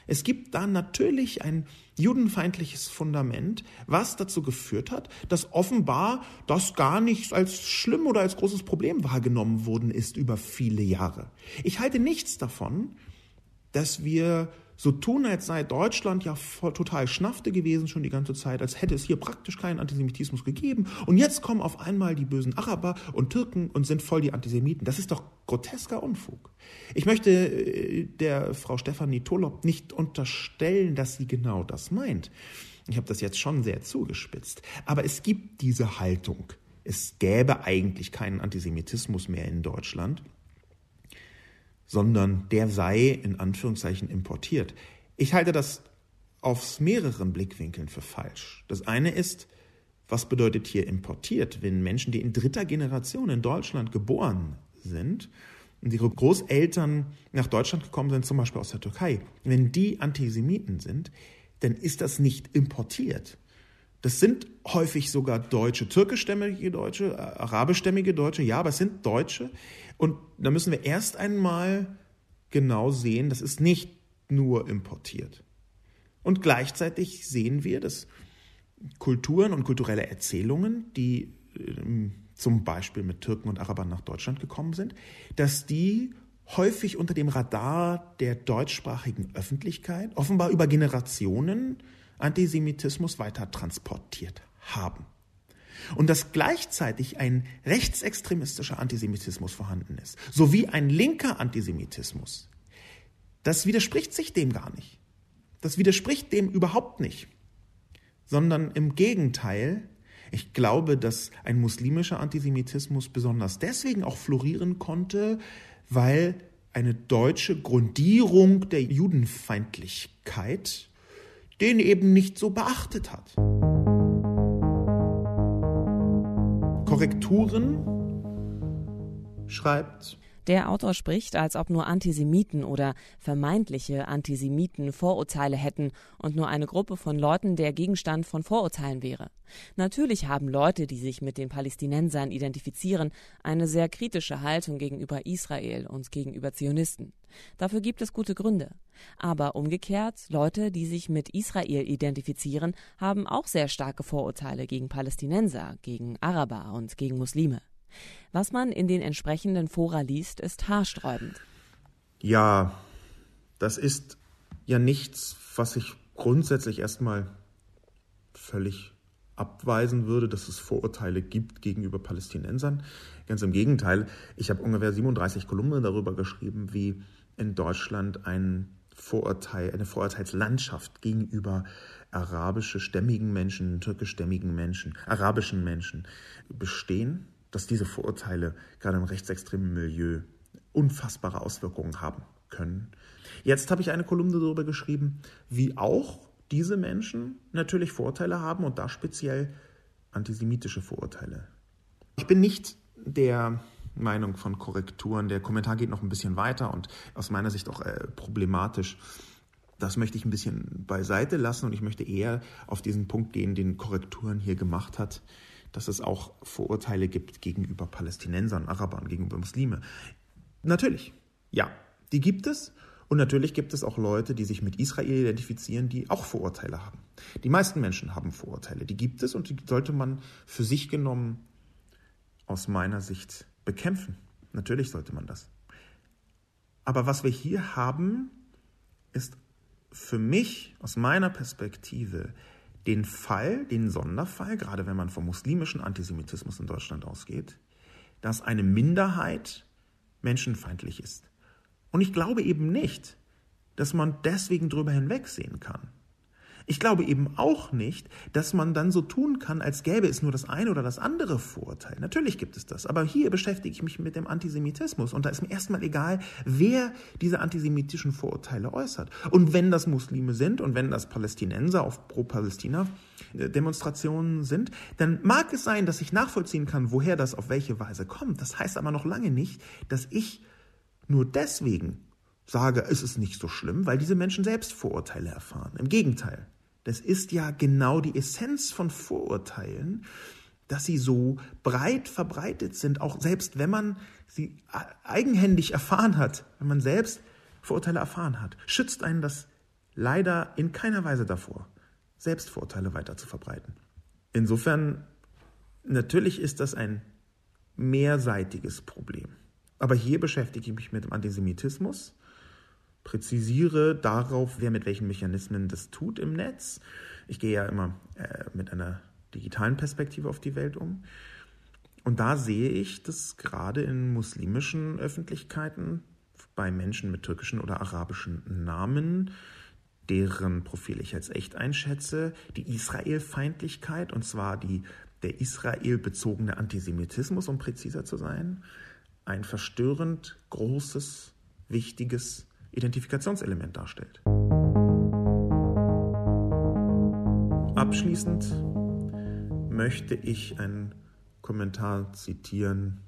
Es gibt da natürlich ein judenfeindliches Fundament, was dazu geführt hat, dass offenbar das gar nicht als schlimm oder als großes Problem wahrgenommen worden ist über viele Jahre. Ich halte nichts davon, dass wir so tun, als sei Deutschland ja total schnaffte gewesen schon die ganze Zeit, als hätte es hier praktisch keinen Antisemitismus gegeben. Und jetzt kommen auf einmal die bösen Araber und Türken und sind voll die Antisemiten. Das ist doch grotesker Unfug. Ich möchte äh, der Frau Stefanie Tolop nicht unterstellen, dass sie genau das meint. Ich habe das jetzt schon sehr zugespitzt. Aber es gibt diese Haltung. Es gäbe eigentlich keinen Antisemitismus mehr in Deutschland sondern der sei in Anführungszeichen importiert. Ich halte das aus mehreren Blickwinkeln für falsch. Das eine ist, was bedeutet hier importiert, wenn Menschen, die in dritter Generation in Deutschland geboren sind und ihre Großeltern nach Deutschland gekommen sind, zum Beispiel aus der Türkei, wenn die Antisemiten sind, dann ist das nicht importiert. Das sind häufig sogar Deutsche, türkischstämmige Deutsche, äh, arabischstämmige Deutsche, ja, aber es sind Deutsche. Und da müssen wir erst einmal genau sehen, das ist nicht nur importiert. Und gleichzeitig sehen wir, dass Kulturen und kulturelle Erzählungen, die ähm, zum Beispiel mit Türken und Arabern nach Deutschland gekommen sind, dass die häufig unter dem Radar der deutschsprachigen Öffentlichkeit offenbar über Generationen Antisemitismus weiter transportiert haben. Und dass gleichzeitig ein rechtsextremistischer Antisemitismus vorhanden ist, sowie ein linker Antisemitismus, das widerspricht sich dem gar nicht. Das widerspricht dem überhaupt nicht. Sondern im Gegenteil, ich glaube, dass ein muslimischer Antisemitismus besonders deswegen auch florieren konnte, weil eine deutsche Grundierung der Judenfeindlichkeit den eben nicht so beachtet hat. Korrekturen schreibt der Autor spricht, als ob nur Antisemiten oder vermeintliche Antisemiten Vorurteile hätten und nur eine Gruppe von Leuten der Gegenstand von Vorurteilen wäre. Natürlich haben Leute, die sich mit den Palästinensern identifizieren, eine sehr kritische Haltung gegenüber Israel und gegenüber Zionisten. Dafür gibt es gute Gründe. Aber umgekehrt, Leute, die sich mit Israel identifizieren, haben auch sehr starke Vorurteile gegen Palästinenser, gegen Araber und gegen Muslime. Was man in den entsprechenden Fora liest, ist haarsträubend. Ja, das ist ja nichts, was ich grundsätzlich erstmal völlig abweisen würde, dass es Vorurteile gibt gegenüber Palästinensern. Ganz im Gegenteil, ich habe ungefähr 37 Kolumnen darüber geschrieben, wie in Deutschland ein Vorurteil, eine Vorurteilslandschaft gegenüber arabische stämmigen Menschen, türkischstämmigen Menschen, arabischen Menschen bestehen dass diese Vorurteile gerade im rechtsextremen Milieu unfassbare Auswirkungen haben können. Jetzt habe ich eine Kolumne darüber geschrieben, wie auch diese Menschen natürlich Vorurteile haben und da speziell antisemitische Vorurteile. Ich bin nicht der Meinung von Korrekturen. Der Kommentar geht noch ein bisschen weiter und aus meiner Sicht auch äh, problematisch. Das möchte ich ein bisschen beiseite lassen und ich möchte eher auf diesen Punkt gehen, den Korrekturen hier gemacht hat, dass es auch Vorurteile gibt gegenüber Palästinensern, Arabern, gegenüber Muslime. Natürlich, ja, die gibt es. Und natürlich gibt es auch Leute, die sich mit Israel identifizieren, die auch Vorurteile haben. Die meisten Menschen haben Vorurteile, die gibt es und die sollte man für sich genommen aus meiner Sicht bekämpfen. Natürlich sollte man das. Aber was wir hier haben, ist für mich aus meiner Perspektive den Fall, den Sonderfall, gerade wenn man vom muslimischen Antisemitismus in Deutschland ausgeht, dass eine Minderheit menschenfeindlich ist. Und ich glaube eben nicht, dass man deswegen drüber hinwegsehen kann. Ich glaube eben auch nicht, dass man dann so tun kann, als gäbe es nur das eine oder das andere Vorurteil. Natürlich gibt es das. Aber hier beschäftige ich mich mit dem Antisemitismus. Und da ist mir erstmal egal, wer diese antisemitischen Vorurteile äußert. Und wenn das Muslime sind und wenn das Palästinenser auf Pro-Palästina-Demonstrationen sind, dann mag es sein, dass ich nachvollziehen kann, woher das auf welche Weise kommt. Das heißt aber noch lange nicht, dass ich nur deswegen sage, es ist nicht so schlimm, weil diese Menschen selbst Vorurteile erfahren. Im Gegenteil. Das ist ja genau die Essenz von Vorurteilen, dass sie so breit verbreitet sind, auch selbst wenn man sie eigenhändig erfahren hat, wenn man selbst Vorurteile erfahren hat, schützt einen das leider in keiner Weise davor, selbst Vorurteile weiter zu verbreiten. Insofern, natürlich ist das ein mehrseitiges Problem. Aber hier beschäftige ich mich mit dem Antisemitismus präzisiere darauf, wer mit welchen Mechanismen das tut im Netz. Ich gehe ja immer äh, mit einer digitalen Perspektive auf die Welt um. Und da sehe ich, dass gerade in muslimischen Öffentlichkeiten bei Menschen mit türkischen oder arabischen Namen, deren Profil ich als echt einschätze, die Israelfeindlichkeit, und zwar die, der israelbezogene Antisemitismus, um präziser zu sein, ein verstörend großes, wichtiges Identifikationselement darstellt. Abschließend möchte ich einen Kommentar zitieren,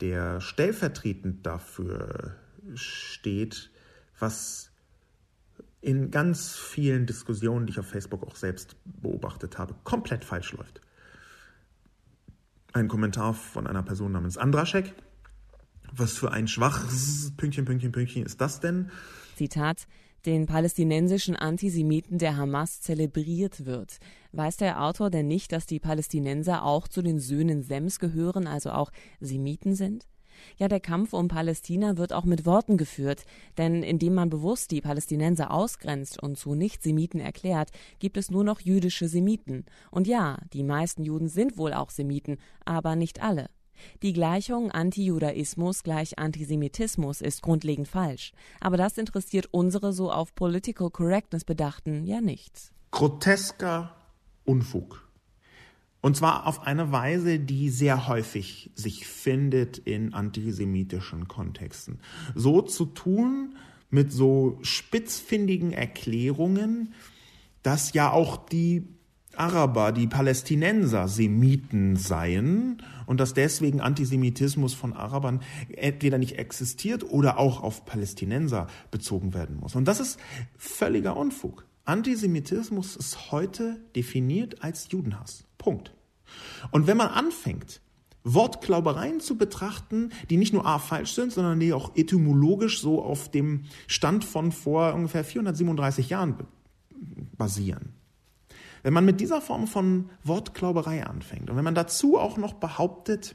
der stellvertretend dafür steht, was in ganz vielen Diskussionen, die ich auf Facebook auch selbst beobachtet habe, komplett falsch läuft. Ein Kommentar von einer Person namens Andraschek, was für ein schwaches Pünktchen, Pünktchen, Pünktchen ist das denn? Zitat den palästinensischen Antisemiten der Hamas zelebriert wird. Weiß der Autor denn nicht, dass die Palästinenser auch zu den Söhnen Sems gehören, also auch Semiten sind? Ja, der Kampf um Palästina wird auch mit Worten geführt, denn indem man bewusst die Palästinenser ausgrenzt und zu Nicht-Semiten erklärt, gibt es nur noch jüdische Semiten. Und ja, die meisten Juden sind wohl auch Semiten, aber nicht alle. Die Gleichung Antijudaismus gleich Antisemitismus ist grundlegend falsch. Aber das interessiert unsere so auf Political Correctness Bedachten ja nichts. Grotesker Unfug. Und zwar auf eine Weise, die sehr häufig sich findet in antisemitischen Kontexten. So zu tun mit so spitzfindigen Erklärungen, dass ja auch die Araber, die Palästinenser Semiten seien und dass deswegen Antisemitismus von Arabern entweder nicht existiert oder auch auf Palästinenser bezogen werden muss. Und das ist völliger Unfug. Antisemitismus ist heute definiert als Judenhass. Punkt. Und wenn man anfängt, Wortklaubereien zu betrachten, die nicht nur A falsch sind, sondern die auch etymologisch so auf dem Stand von vor ungefähr 437 Jahren basieren, wenn man mit dieser Form von Wortklauberei anfängt und wenn man dazu auch noch behauptet,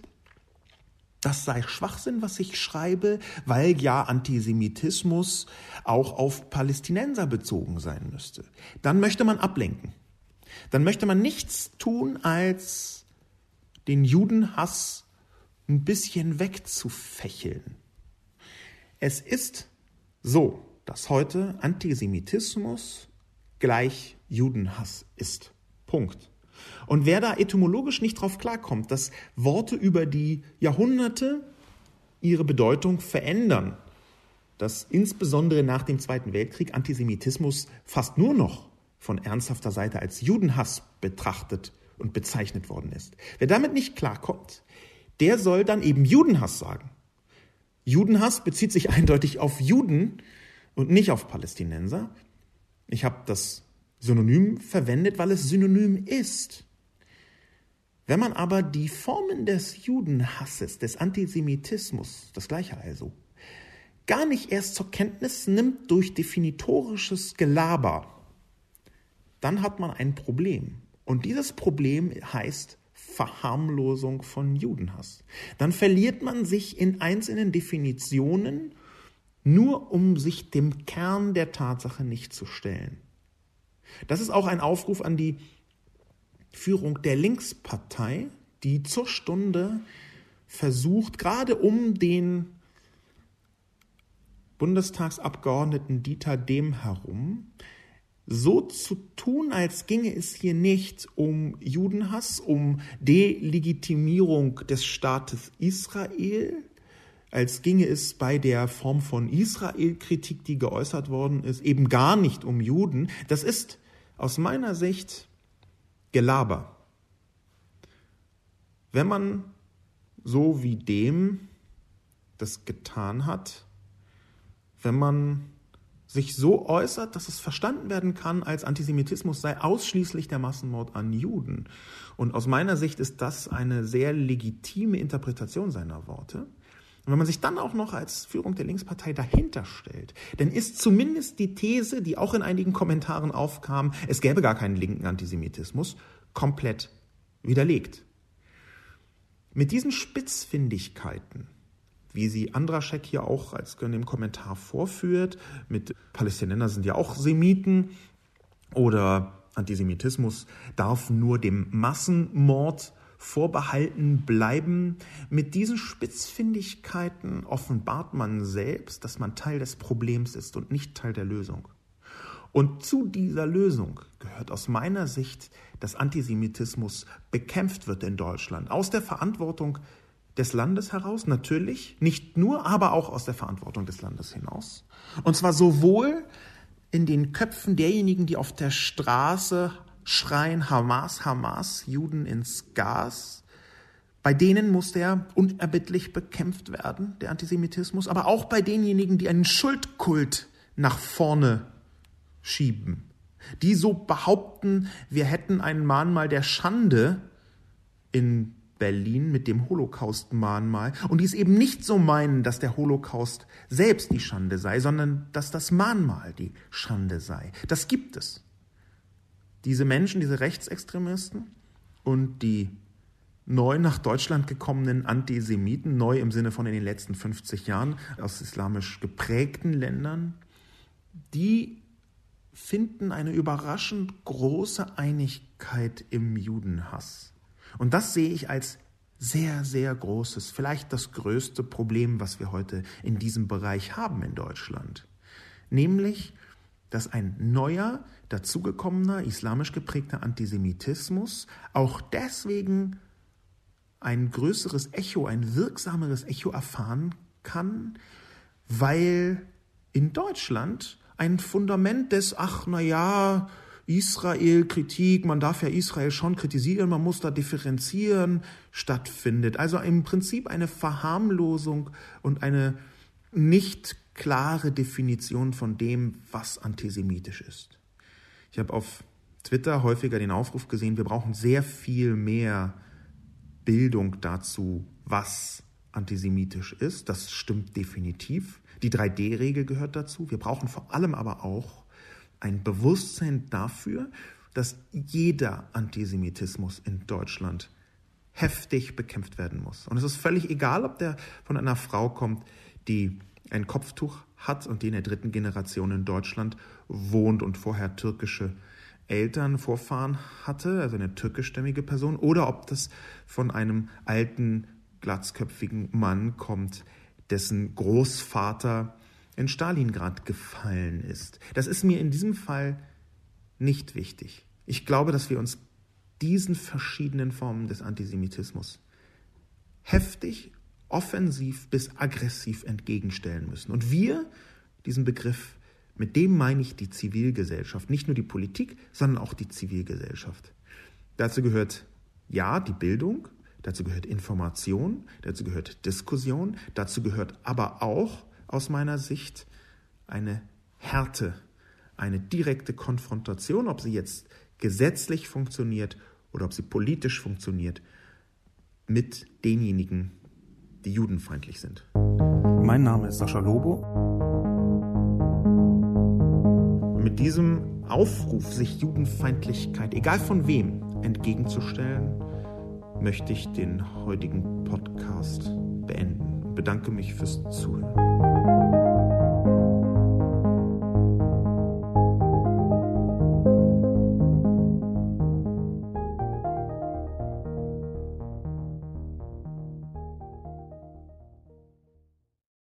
das sei Schwachsinn, was ich schreibe, weil ja Antisemitismus auch auf Palästinenser bezogen sein müsste, dann möchte man ablenken. Dann möchte man nichts tun, als den Judenhass ein bisschen wegzufächeln. Es ist so, dass heute Antisemitismus gleich Judenhass ist. Punkt. Und wer da etymologisch nicht drauf klarkommt, dass Worte über die Jahrhunderte ihre Bedeutung verändern, dass insbesondere nach dem Zweiten Weltkrieg Antisemitismus fast nur noch von ernsthafter Seite als Judenhass betrachtet und bezeichnet worden ist. Wer damit nicht klarkommt, der soll dann eben Judenhass sagen. Judenhass bezieht sich eindeutig auf Juden und nicht auf Palästinenser. Ich habe das Synonym verwendet, weil es synonym ist. Wenn man aber die Formen des Judenhasses, des Antisemitismus, das gleiche also, gar nicht erst zur Kenntnis nimmt durch definitorisches Gelaber, dann hat man ein Problem. Und dieses Problem heißt Verharmlosung von Judenhass. Dann verliert man sich in einzelnen Definitionen, nur um sich dem Kern der Tatsache nicht zu stellen. Das ist auch ein Aufruf an die Führung der Linkspartei, die zur Stunde versucht, gerade um den Bundestagsabgeordneten Dieter Dehm herum, so zu tun, als ginge es hier nicht um Judenhass, um Delegitimierung des Staates Israel, als ginge es bei der Form von Israel-Kritik, die geäußert worden ist, eben gar nicht um Juden. Das ist aus meiner Sicht Gelaber. Wenn man so wie dem das getan hat, wenn man sich so äußert, dass es verstanden werden kann, als Antisemitismus sei ausschließlich der Massenmord an Juden. Und aus meiner Sicht ist das eine sehr legitime Interpretation seiner Worte. Und wenn man sich dann auch noch als Führung der Linkspartei dahinter stellt, dann ist zumindest die These, die auch in einigen Kommentaren aufkam, es gäbe gar keinen linken Antisemitismus, komplett widerlegt. Mit diesen Spitzfindigkeiten wie sie Andraschek hier auch als im Kommentar vorführt. Mit Palästinenser sind ja auch Semiten oder Antisemitismus darf nur dem Massenmord vorbehalten bleiben. Mit diesen Spitzfindigkeiten offenbart man selbst, dass man Teil des Problems ist und nicht Teil der Lösung. Und zu dieser Lösung gehört aus meiner Sicht, dass Antisemitismus bekämpft wird in Deutschland aus der Verantwortung des Landes heraus, natürlich, nicht nur, aber auch aus der Verantwortung des Landes hinaus. Und zwar sowohl in den Köpfen derjenigen, die auf der Straße schreien, Hamas, Hamas, Juden ins Gas. Bei denen muss der unerbittlich bekämpft werden, der Antisemitismus, aber auch bei denjenigen, die einen Schuldkult nach vorne schieben, die so behaupten, wir hätten ein Mahnmal der Schande in Berlin mit dem Holocaust-Mahnmal und die es eben nicht so meinen, dass der Holocaust selbst die Schande sei, sondern dass das Mahnmal die Schande sei. Das gibt es. Diese Menschen, diese Rechtsextremisten und die neu nach Deutschland gekommenen Antisemiten, neu im Sinne von in den letzten 50 Jahren aus islamisch geprägten Ländern, die finden eine überraschend große Einigkeit im Judenhass. Und das sehe ich als sehr, sehr großes, vielleicht das größte Problem, was wir heute in diesem Bereich haben in Deutschland. Nämlich, dass ein neuer, dazugekommener, islamisch geprägter Antisemitismus auch deswegen ein größeres Echo, ein wirksameres Echo erfahren kann, weil in Deutschland ein Fundament des, ach, na ja, Israel-Kritik, man darf ja Israel schon kritisieren, man muss da differenzieren, stattfindet. Also im Prinzip eine Verharmlosung und eine nicht klare Definition von dem, was antisemitisch ist. Ich habe auf Twitter häufiger den Aufruf gesehen, wir brauchen sehr viel mehr Bildung dazu, was antisemitisch ist. Das stimmt definitiv. Die 3D-Regel gehört dazu. Wir brauchen vor allem aber auch ein Bewusstsein dafür, dass jeder Antisemitismus in Deutschland heftig bekämpft werden muss. Und es ist völlig egal, ob der von einer Frau kommt, die ein Kopftuch hat und die in der dritten Generation in Deutschland wohnt und vorher türkische Eltern, Vorfahren hatte, also eine türkischstämmige Person, oder ob das von einem alten, glatzköpfigen Mann kommt, dessen Großvater in Stalingrad gefallen ist. Das ist mir in diesem Fall nicht wichtig. Ich glaube, dass wir uns diesen verschiedenen Formen des Antisemitismus heftig, offensiv bis aggressiv entgegenstellen müssen. Und wir, diesen Begriff, mit dem meine ich die Zivilgesellschaft, nicht nur die Politik, sondern auch die Zivilgesellschaft. Dazu gehört ja die Bildung, dazu gehört Information, dazu gehört Diskussion, dazu gehört aber auch aus meiner Sicht eine Härte, eine direkte Konfrontation, ob sie jetzt gesetzlich funktioniert oder ob sie politisch funktioniert, mit denjenigen, die judenfeindlich sind. Mein Name ist Sascha Lobo. mit diesem Aufruf, sich Judenfeindlichkeit, egal von wem, entgegenzustellen, möchte ich den heutigen Podcast beenden. Bedanke mich fürs Zuhören.